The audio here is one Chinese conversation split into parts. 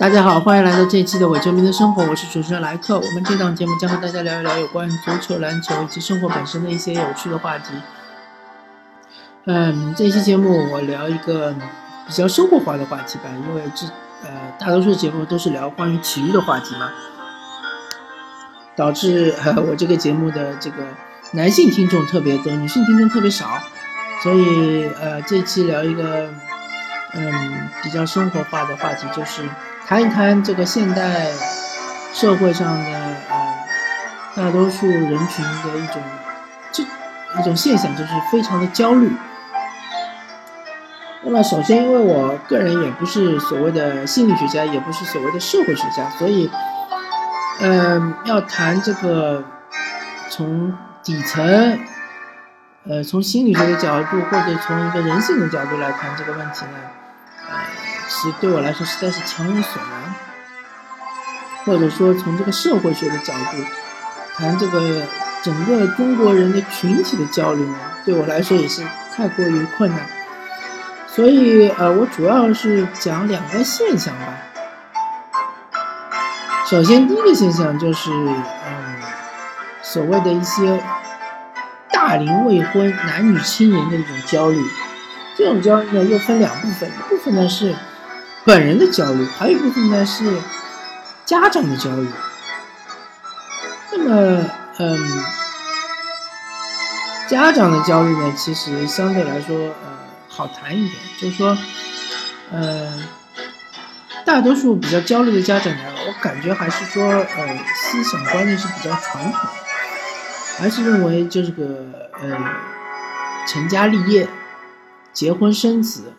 大家好，欢迎来到这一期的伪球迷的生活，我是主持人莱克。我们这档节目将和大家聊一聊有关于足球、篮球以及生活本身的一些有趣的话题。嗯，这期节目我聊一个比较生活化的话题吧，因为这呃大多数节目都是聊关于体育的话题嘛，导致呃我这个节目的这个男性听众特别多，女性听众特别少，所以呃这期聊一个嗯比较生活化的话题，就是谈一谈这个现代社会上的呃大多数人群的一种这一种现象，就是非常的焦虑。那么，首先，因为我个人也不是所谓的心理学家，也不是所谓的社会学家，所以，嗯，要谈这个从底层，呃，从心理学的角度，或者从一个人性的角度来谈这个问题呢，是对我来说实在是强人所难，或者说从这个社会学的角度谈这个整个中国人的群体的焦虑呢，对我来说也是太过于困难。所以，呃，我主要是讲两个现象吧。首先，第一个现象就是，嗯，所谓的一些大龄未婚男女青年的一种焦虑。这种焦虑呢，又分两部分，一部分呢是本人的焦虑，还有一部分呢是家长的焦虑。那么，嗯，家长的焦虑呢，其实相对来说，呃。好谈一点，就是说，呃，大多数比较焦虑的家长呢，我感觉还是说，呃，思想观念是比较传统，还是认为就是个，呃，成家立业、结婚生子，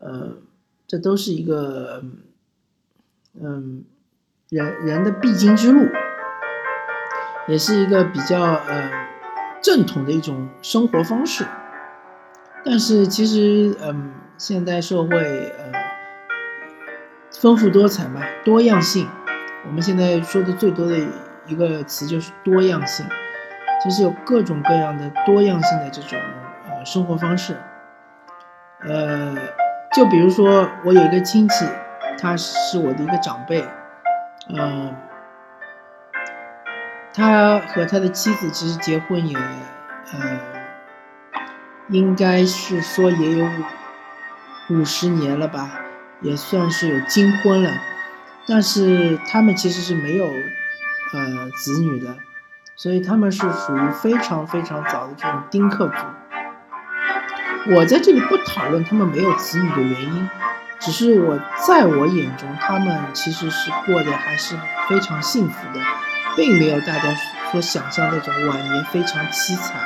呃，这都是一个，嗯，人人的必经之路，也是一个比较，呃，正统的一种生活方式。但是其实，嗯，现代社会，呃，丰富多彩嘛，多样性。我们现在说的最多的一个词就是多样性。其实有各种各样的多样性的这种呃生活方式。呃，就比如说我有一个亲戚，他是我的一个长辈，嗯，他和他的妻子其实结婚也，呃。应该是说也有五五十年了吧，也算是有金婚了，但是他们其实是没有呃子女的，所以他们是属于非常非常早的这种丁克族。我在这里不讨论他们没有子女的原因，只是我在我眼中，他们其实是过得还是非常幸福的，并没有大家所想象那种晚年非常凄惨。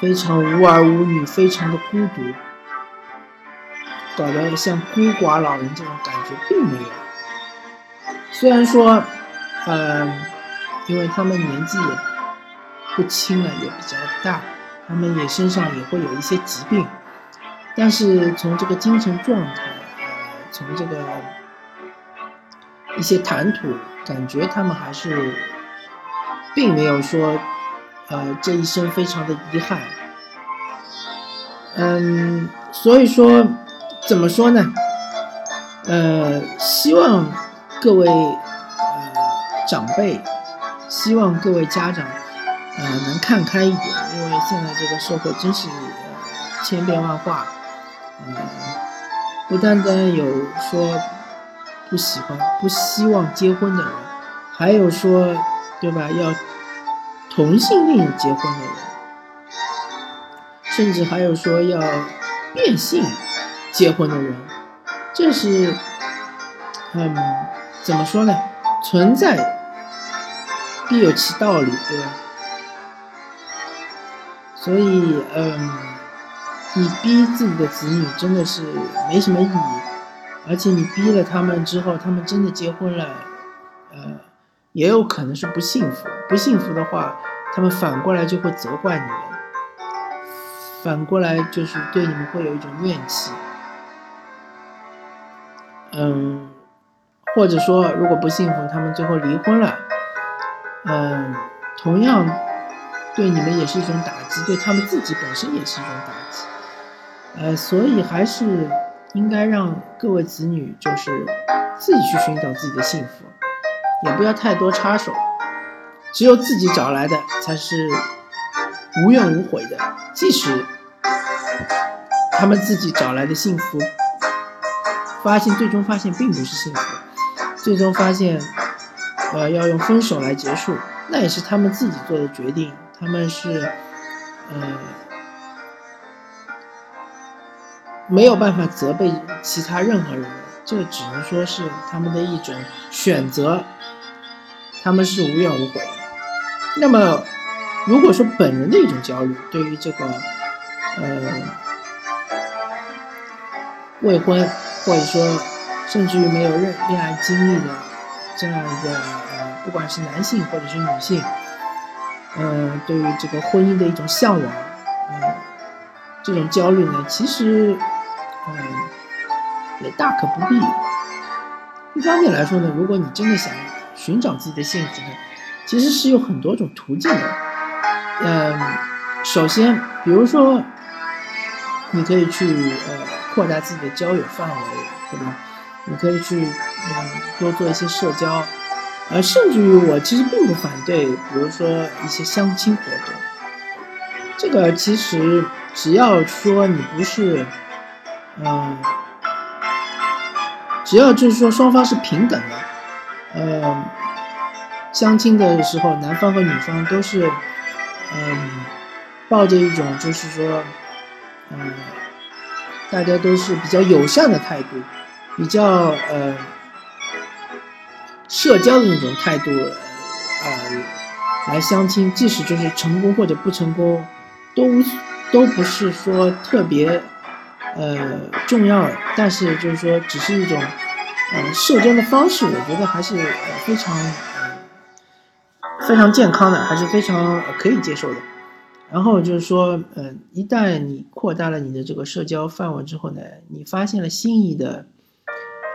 非常无儿无女，非常的孤独，搞得像孤寡老人这种感觉并没有。虽然说，呃，因为他们年纪也不轻了，也比较大，他们也身上也会有一些疾病，但是从这个精神状态，呃，从这个一些谈吐，感觉他们还是并没有说。呃，这一生非常的遗憾。嗯，所以说，怎么说呢？呃，希望各位呃长辈，希望各位家长，呃，能看开一点，因为现在这个社会真是呃千变万化。嗯，不单单有说不喜欢、不希望结婚的人，还有说，对吧？要。同性恋结婚的人，甚至还有说要变性结婚的人，这是，嗯，怎么说呢？存在必有其道理，对吧？所以，嗯，你逼自己的子女真的是没什么意义，而且你逼了他们之后，他们真的结婚了，呃。也有可能是不幸福，不幸福的话，他们反过来就会责怪你们，反过来就是对你们会有一种怨气。嗯，或者说，如果不幸福，他们最后离婚了，嗯，同样对你们也是一种打击，对他们自己本身也是一种打击。呃，所以还是应该让各位子女就是自己去寻找自己的幸福，也不要太多插手，只有自己找来的才是无怨无悔的。即使他们自己找来的幸福，发现最终发现并不是幸福，最终发现，呃，要用分手来结束，那也是他们自己做的决定，他们是，呃。没有办法责备其他任何人，这只能说是他们的一种选择，他们是无怨无悔。那么，如果说本人的一种焦虑，对于这个呃未婚或者说甚至于没有恋恋爱经历的这样一个呃，不管是男性或者是女性，呃，对于这个婚姻的一种向往，呃，这种焦虑呢，其实。嗯，也大可不必。一方面来说呢，如果你真的想寻找自己的幸福呢，其实是有很多种途径的。嗯，首先，比如说，你可以去呃扩大自己的交友范围，对吧？你可以去嗯多做一些社交，呃，甚至于我其实并不反对，比如说一些相亲活动。这个其实只要说你不是。嗯，只要就是说双方是平等的，呃，相亲的时候，男方和女方都是，嗯，抱着一种就是说，嗯，大家都是比较友善的态度，比较呃，社交的那种态度，呃，来相亲，即使就是成功或者不成功，都都不是说特别。呃，重要，但是就是说，只是一种，呃，社交的方式，我觉得还是非常，非常健康的，还是非常可以接受的。然后就是说，嗯，一旦你扩大了你的这个社交范围之后呢，你发现了心仪的，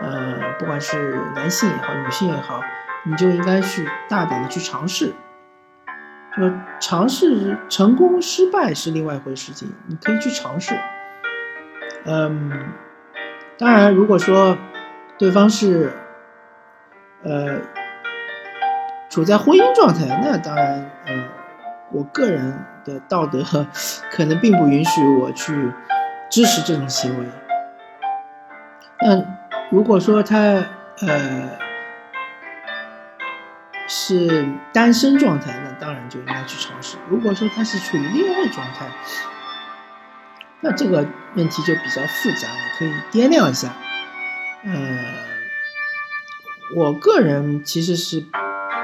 呃，不管是男性也好，女性也好，你就应该去大胆的去尝试。就尝试成功失败是另外一回事情，你可以去尝试。嗯，当然，如果说对方是呃处在婚姻状态，那当然，嗯，我个人的道德可能并不允许我去支持这种行为。那如果说他呃是单身状态，那当然就应该去尝试。如果说他是处于恋爱状态，那这个问题就比较复杂，了可以掂量一下。呃，我个人其实是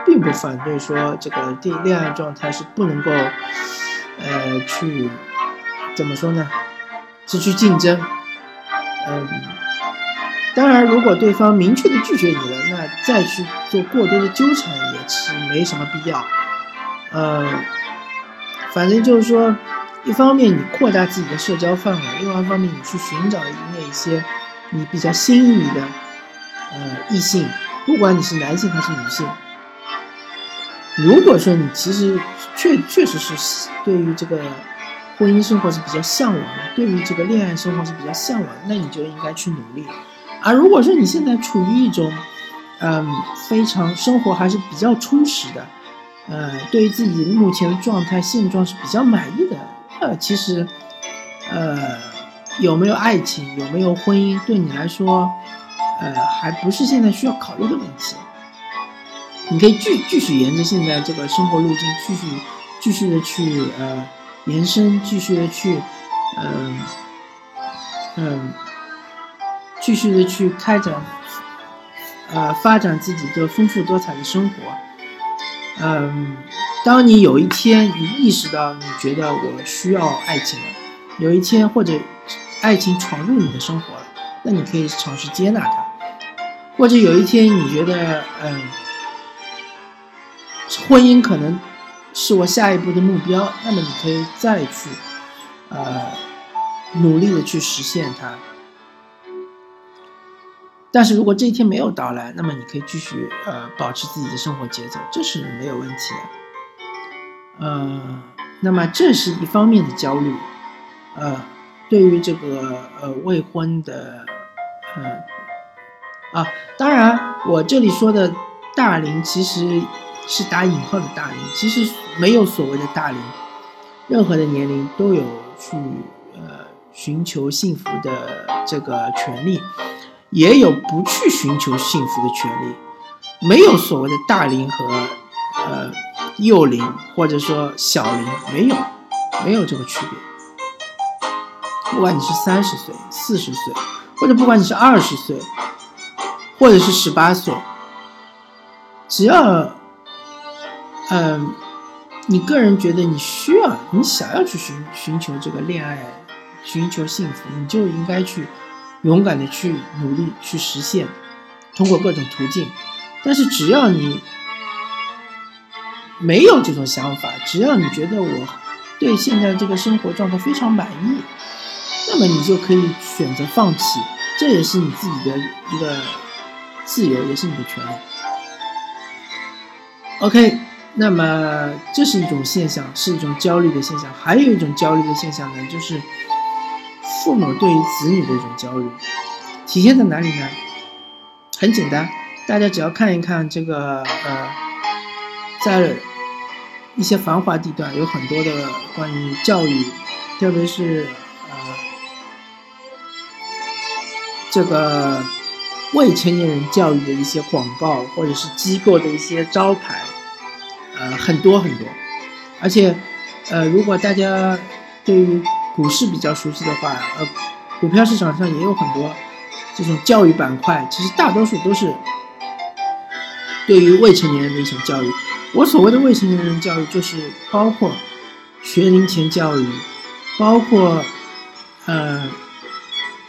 并不反对说这个恋恋爱状态是不能够，呃，去怎么说呢？是去竞争。嗯，当然，如果对方明确的拒绝你了，那再去做过多的纠缠也是没什么必要。呃，反正就是说。一方面你扩大自己的社交范围，另外一方面你去寻找那一些你比较心仪的呃异性，不管你是男性还是女性。如果说你其实确确实是对于这个婚姻生活是比较向往的，对于这个恋爱生活是比较向往，那你就应该去努力。而如果说你现在处于一种嗯非常生活还是比较充实的，呃，对于自己目前的状态现状是比较满意的。呃，其实，呃，有没有爱情，有没有婚姻，对你来说，呃，还不是现在需要考虑的问题。你可以继继续沿着现在这个生活路径，继续继续的去呃延伸，继续的去，嗯嗯，继续的去开展，呃，发展自己的丰富多彩的生活，嗯。当你有一天你意识到你觉得我需要爱情了，有一天或者爱情闯入你的生活了，那你可以尝试接纳它；或者有一天你觉得嗯，婚姻可能是我下一步的目标，那么你可以再去呃努力的去实现它。但是如果这一天没有到来，那么你可以继续呃保持自己的生活节奏，这是没有问题的。呃，那么这是一方面的焦虑，呃，对于这个呃未婚的呃，啊，当然我这里说的大龄其实是打引号的大龄，其实没有所谓的大龄，任何的年龄都有去呃寻求幸福的这个权利，也有不去寻求幸福的权利，没有所谓的大龄和呃幼龄或者说小龄，没有，没有这个区别。不管你是三十岁、四十岁，或者不管你是二十岁，或者是十八岁，只要，嗯，你个人觉得你需要、你想要去寻寻求这个恋爱、寻求幸福，你就应该去勇敢的去努力去实现，通过各种途径。但是只要你没有这种想法，只要你觉得我对现在这个生活状态非常满意。那么你就可以选择放弃，这也是你自己的一个自由，也是你的权利。OK，那么这是一种现象，是一种焦虑的现象。还有一种焦虑的现象呢，就是父母对于子女的一种焦虑，体现在哪里呢？很简单，大家只要看一看这个呃，在一些繁华地段，有很多的关于教育，特别是呃。这个未成年人教育的一些广告，或者是机构的一些招牌，呃，很多很多。而且，呃，如果大家对于股市比较熟悉的话，呃，股票市场上也有很多这种教育板块，其实大多数都是对于未成年人的一种教育。我所谓的未成年人教育，就是包括学龄前教育，包括呃。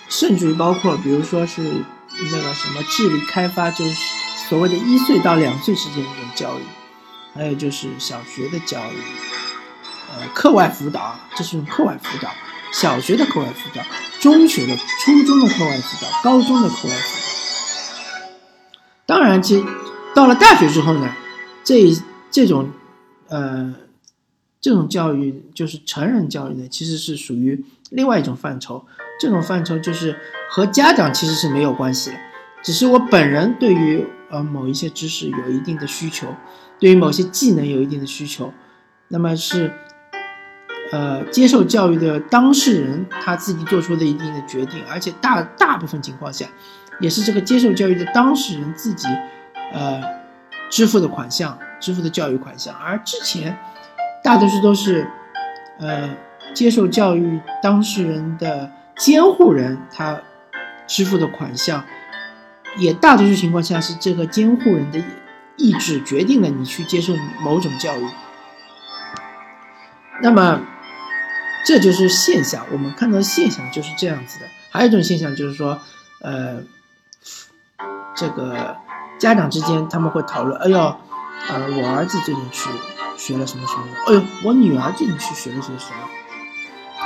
甚至于包括，比如说是那个什么智力开发，就是所谓的一岁到两岁之间的一种教育，还有就是小学的教育，课外辅导啊，这是用课外辅导，小学的课外辅导，中学的、初中的课外辅导，高中的课外辅导。当然，其到了大学之后呢，这这种呃这种教育就是成人教育呢，其实是属于另外一种范畴。这种范畴就是和家长其实是没有关系的，只是我本人对于呃某一些知识有一定的需求，对于某些技能有一定的需求，那么是呃接受教育的当事人他自己做出的一定的决定，而且大大部分情况下也是这个接受教育的当事人自己呃支付的款项，支付的教育款项，而之前大多数都是呃接受教育当事人的。监护人他支付的款项，也大多数情况下是这个监护人的意志决定了你去接受某种教育。那么这就是现象，我们看到的现象就是这样子的。还有一种现象就是说，呃，这个家长之间他们会讨论：哎呦，呃，我儿子最近去学了什么什么？哎呦，我女儿最近去学了些什么？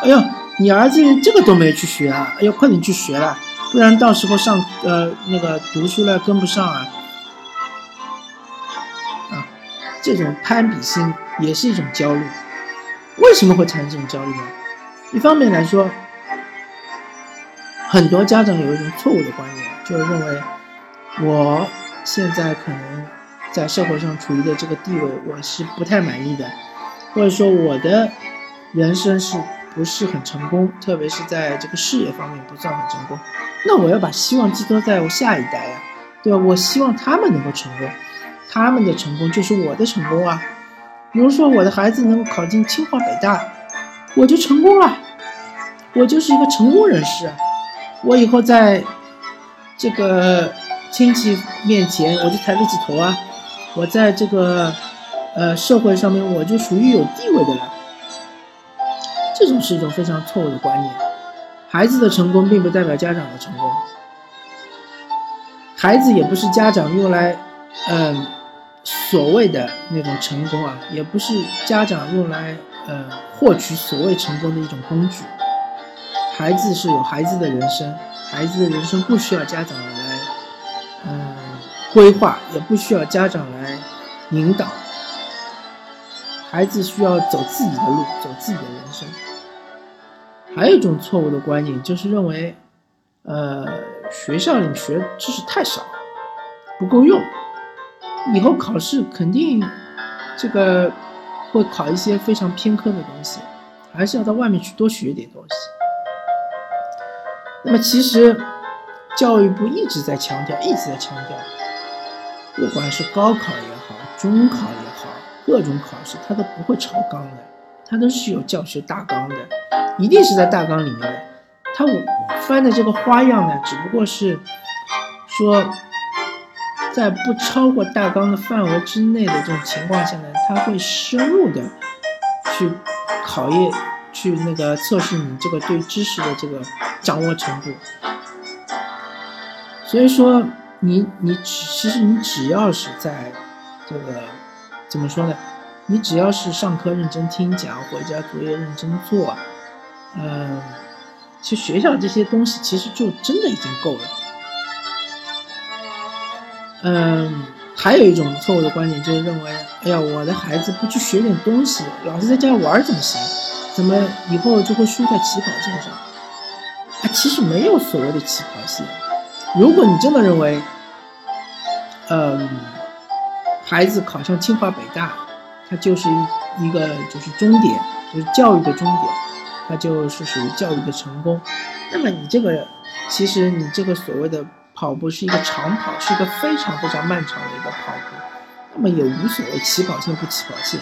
哎呦，你儿子这个都没去学啊！哎呦，快点去学了，不然到时候上呃那个读书了跟不上啊！啊，这种攀比心也是一种焦虑。为什么会产生这种焦虑呢？一方面来说，很多家长有一种错误的观念，就是认为我现在可能在社会上处于的这个地位，我是不太满意的，或者说我的人生是。不是很成功，特别是在这个事业方面不算很成功，那我要把希望寄托在我下一代呀，对吧？我希望他们能够成功，他们的成功就是我的成功啊。比如说我的孩子能够考进清华北大，我就成功了，我就是一个成功人士。我以后在这个亲戚面前我就抬得起头啊，我在这个呃社会上面我就属于有地位的了。这种是一种非常错误的观念，孩子的成功并不代表家长的成功，孩子也不是家长用来，嗯，所谓的那种成功啊，也不是家长用来，呃，获取所谓成功的一种工具。孩子是有孩子的人生，孩子的人生不需要家长来，嗯，规划，也不需要家长来引导，孩子需要走自己的路，走自己的人生。还有一种错误的观念，就是认为，呃，学校里学知识太少，不够用，以后考试肯定这个会考一些非常偏科的东西，还是要到外面去多学点东西。那么其实教育部一直在强调，一直在强调，不管是高考也好，中考也好，各种考试它都不会超纲的，它都是有教学大纲的，一定是在大纲里面的。他翻的这个花样呢，只不过是说，在不超过大纲的范围之内的这种情况下呢，他会深入的去考验、去那个测试你这个对知识的这个掌握程度。所以说，你你只其实你只要是在这个怎么说呢？你只要是上课认真听讲，回家作业认真做，嗯。其实学校这些东西其实就真的已经够了。嗯，还有一种错误的观点就是认为，哎呀，我的孩子不去学点东西，老是在家玩怎么行？怎么以后就会输在起跑线上？啊，其实没有所谓的起跑线。如果你真的认为，嗯，孩子考上清华北大，它就是一一个就是终点，就是教育的终点。它就是属于教育的成功，那么你这个其实你这个所谓的跑步是一个长跑，是一个非常非常漫长的一个跑步，那么也无所谓起跑线不起跑线。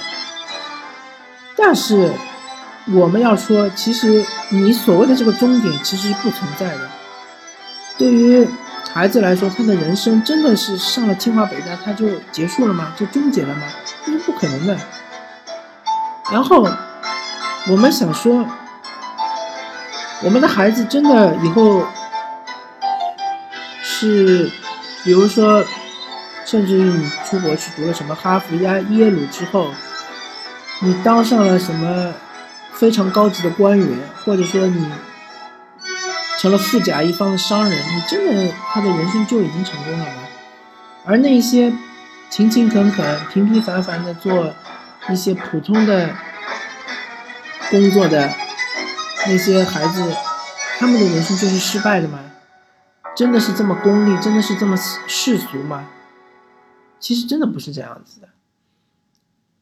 但是我们要说，其实你所谓的这个终点其实是不存在的。对于孩子来说，他的人生真的是上了清华北大他就结束了吗？就终结了吗？这是不可能的。然后我们想说。我们的孩子真的以后是，比如说，甚至于你出国去读了什么哈佛呀、耶鲁之后，你当上了什么非常高级的官员，或者说你成了富甲一方的商人，你真的他的人生就已经成功了吗？而那些勤勤恳恳、平平凡凡的做一些普通的工作的。那些孩子，他们的人生就是失败的吗？真的是这么功利，真的是这么世俗吗？其实真的不是这样子的。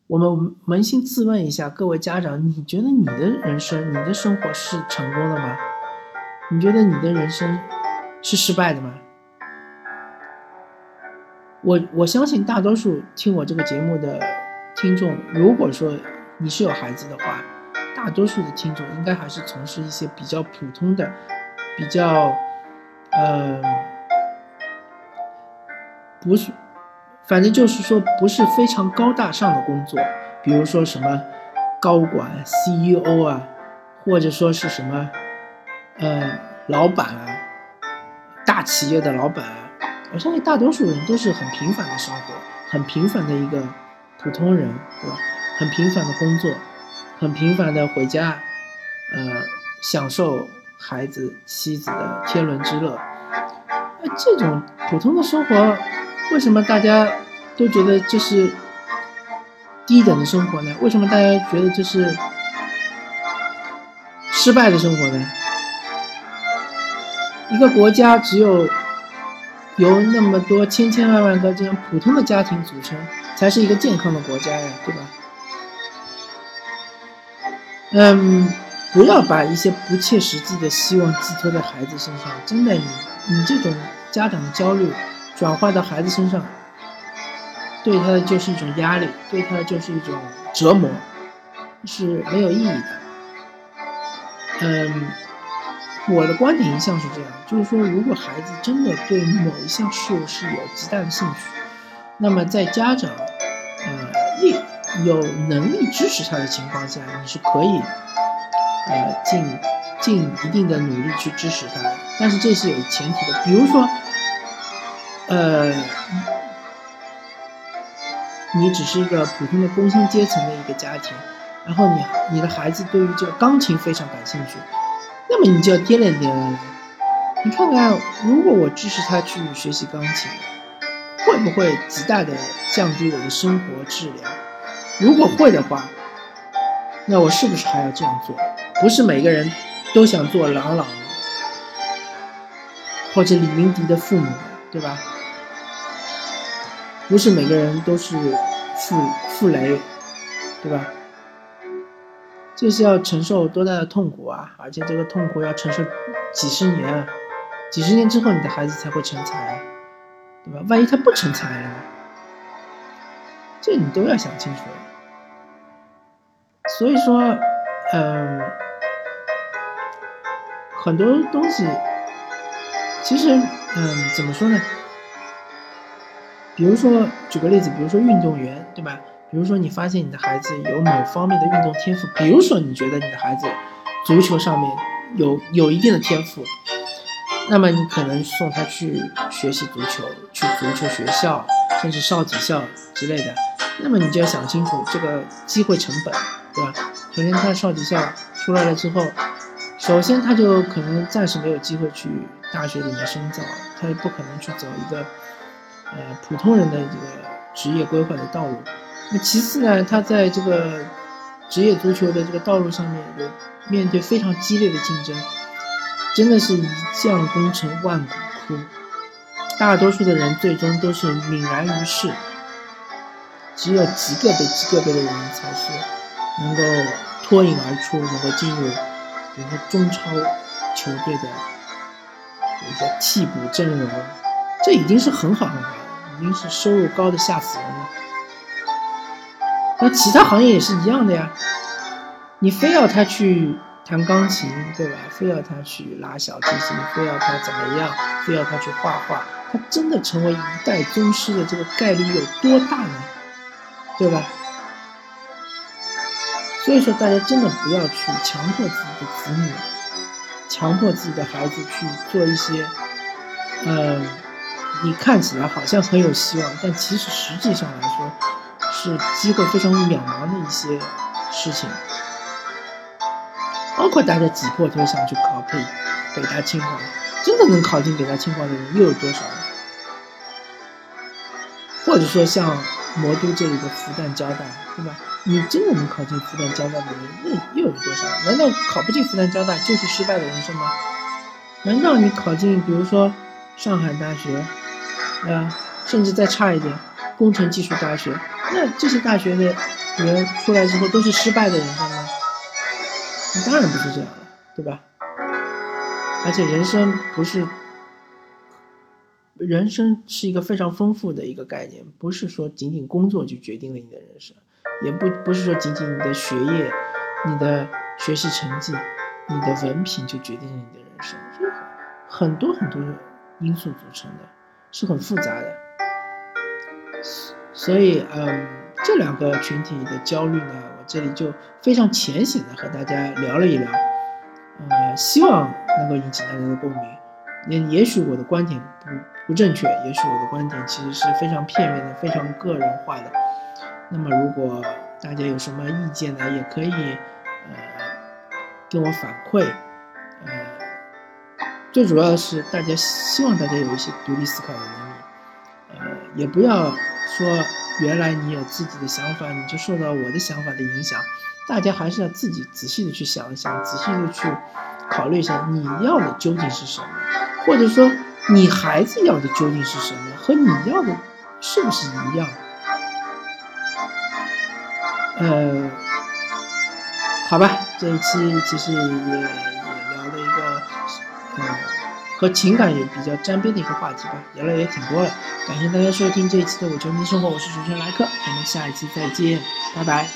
我们扪心自问一下，各位家长，你觉得你的人生、你的生活是成功的吗？你觉得你的人生是失败的吗？我我相信大多数听我这个节目的听众，如果说你是有孩子的话。大多数的听众应该还是从事一些比较普通的、比较，呃，不是，反正就是说不是非常高大上的工作，比如说什么高管、CEO 啊，或者说是什么，呃，老板啊，大企业的老板啊。我相信大多数人都是很平凡的生活，很平凡的一个普通人，对吧？很平凡的工作。很平凡的回家，呃，享受孩子妻子的天伦之乐。那这种普通的生活，为什么大家都觉得这是低等的生活呢？为什么大家觉得这是失败的生活呢？一个国家只有由那么多千千万万个这样普通的家庭组成，才是一个健康的国家呀，对吧？嗯，不要把一些不切实际的希望寄托在孩子身上。真的，你你这种家长的焦虑转化到孩子身上，对他的就是一种压力，对他的就是一种折磨，是没有意义的。嗯，我的观点一向是这样，就是说，如果孩子真的对某一项事物是有极大的兴趣，那么在家长，呃，力。有能力支持他的情况下，你是可以，呃，尽尽一定的努力去支持他。但是这是有前提的，比如说，呃，你只是一个普通的工薪阶层的一个家庭，然后你你的孩子对于这个钢琴非常感兴趣，那么你就要掂量掂量，你看看，如果我支持他去学习钢琴，会不会极大的降低我的生活质量？如果会的话，那我是不是还要这样做？不是每个人都想做朗朗或者李云迪的父母，对吧？不是每个人都是傅傅雷，对吧？这是要承受多大的痛苦啊！而且这个痛苦要承受几十年，几十年之后你的孩子才会成才，对吧？万一他不成才了，这你都要想清楚。所以说，嗯，很多东西，其实，嗯，怎么说呢？比如说，举个例子，比如说运动员，对吧？比如说你发现你的孩子有某方面的运动天赋，比如说你觉得你的孩子足球上面有有一定的天赋，那么你可能送他去学习足球，去足球学校，甚至少体校之类的。那么你就要想清楚这个机会成本，对吧？首先他少体校出来了之后，首先他就可能暂时没有机会去大学里面深造，他也不可能去走一个。呃，普通人的这个职业规划的道路。那其次呢，他在这个职业足球的这个道路上面有面对非常激烈的竞争，真的是一将功成万骨枯。大多数的人最终都是泯然于世，只有极个别、极个别的人才是能够脱颖而出，能够进入比如说中超球队的一个替补阵容。这已经是很好很好了，已经是收入高的吓死人了。那其他行业也是一样的呀，你非要他去弹钢琴，对吧？非要他去拉小提琴，非要他怎么样？非要他去画画，他真的成为一代宗师的这个概率有多大呢？对吧？所以说，大家真的不要去强迫自己的子女，强迫自己的孩子去做一些，嗯。你看起来好像很有希望，但其实实际上来说，是机会非常渺茫的一些事情。包括大家挤破头想去考北北大清华，真的能考进北大清华的人又有多少？或者说像魔都这里的复旦交大，对吧？你真的能考进复旦交大的人，那又有多少？难道考不进复旦交大就是失败的人生吗？难道你考进，比如说上海大学？啊，甚至再差一点，工程技术大学，那这些大学的人出来之后都是失败的人生吗？那当然不是这样了，对吧？而且人生不是，人生是一个非常丰富的一个概念，不是说仅仅工作就决定了你的人生，也不不是说仅仅你的学业、你的学习成绩、你的文凭就决定了你的人生，是很多很多因素组成的。是很复杂的，所以，嗯，这两个群体的焦虑呢，我这里就非常浅显的和大家聊了一聊，呃，希望能够引起大家的共鸣。也也许我的观点不不正确，也许我的观点其实是非常片面的、非常个人化的。那么，如果大家有什么意见呢，也可以，呃，跟我反馈，呃。最主要是，大家希望大家有一些独立思考的能力，呃，也不要说原来你有自己的想法，你就受到我的想法的影响。大家还是要自己仔细的去想一想，仔细的去考虑一下你要的究竟是什么，或者说你孩子要的究竟是什么，和你要的是不是一样？呃，好吧，这一期其实也也聊了一个，呃。和情感也比较沾边的一个话题吧，聊了也挺多了。感谢大家收听这一期的《我球迷生活》，我是主持人莱克，我们下一期再见，拜拜。